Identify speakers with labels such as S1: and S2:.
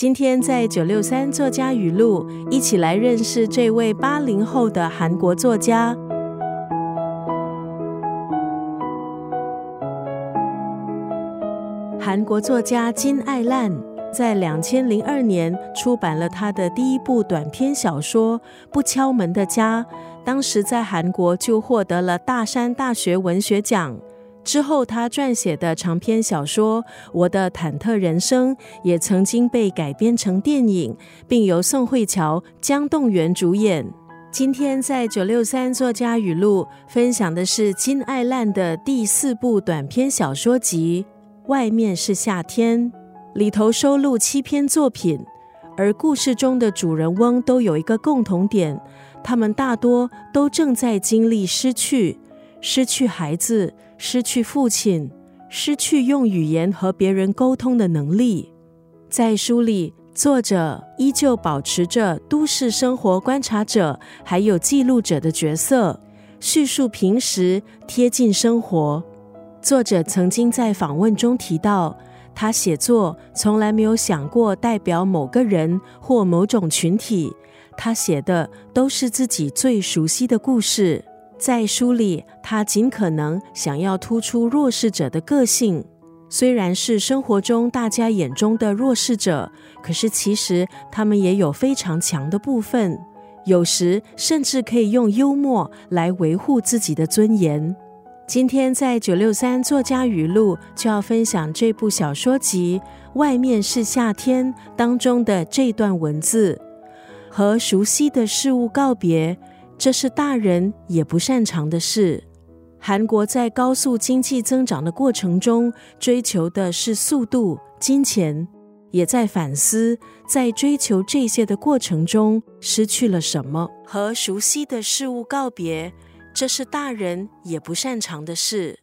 S1: 今天在九六三作家语录，一起来认识这位八零后的韩国作家。韩国作家金爱烂在两千零二年出版了他的第一部短篇小说《不敲门的家》，当时在韩国就获得了大山大学文学奖。之后，他撰写的长篇小说《我的忐忑人生》也曾经被改编成电影，并由宋慧乔、姜栋元主演。今天在九六三作家语录分享的是金爱烂的第四部短篇小说集《外面是夏天》，里头收录七篇作品，而故事中的主人翁都有一个共同点，他们大多都正在经历失去，失去孩子。失去父亲，失去用语言和别人沟通的能力。在书里，作者依旧保持着都市生活观察者还有记录者的角色，叙述平时贴近生活。作者曾经在访问中提到，他写作从来没有想过代表某个人或某种群体，他写的都是自己最熟悉的故事。在书里，他尽可能想要突出弱势者的个性。虽然是生活中大家眼中的弱势者，可是其实他们也有非常强的部分。有时甚至可以用幽默来维护自己的尊严。今天在九六三作家语录就要分享这部小说集《外面是夏天》当中的这段文字：和熟悉的事物告别。这是大人也不擅长的事。韩国在高速经济增长的过程中，追求的是速度、金钱，也在反思，在追求这些的过程中失去了什么。和熟悉的事物告别，这是大人也不擅长的事。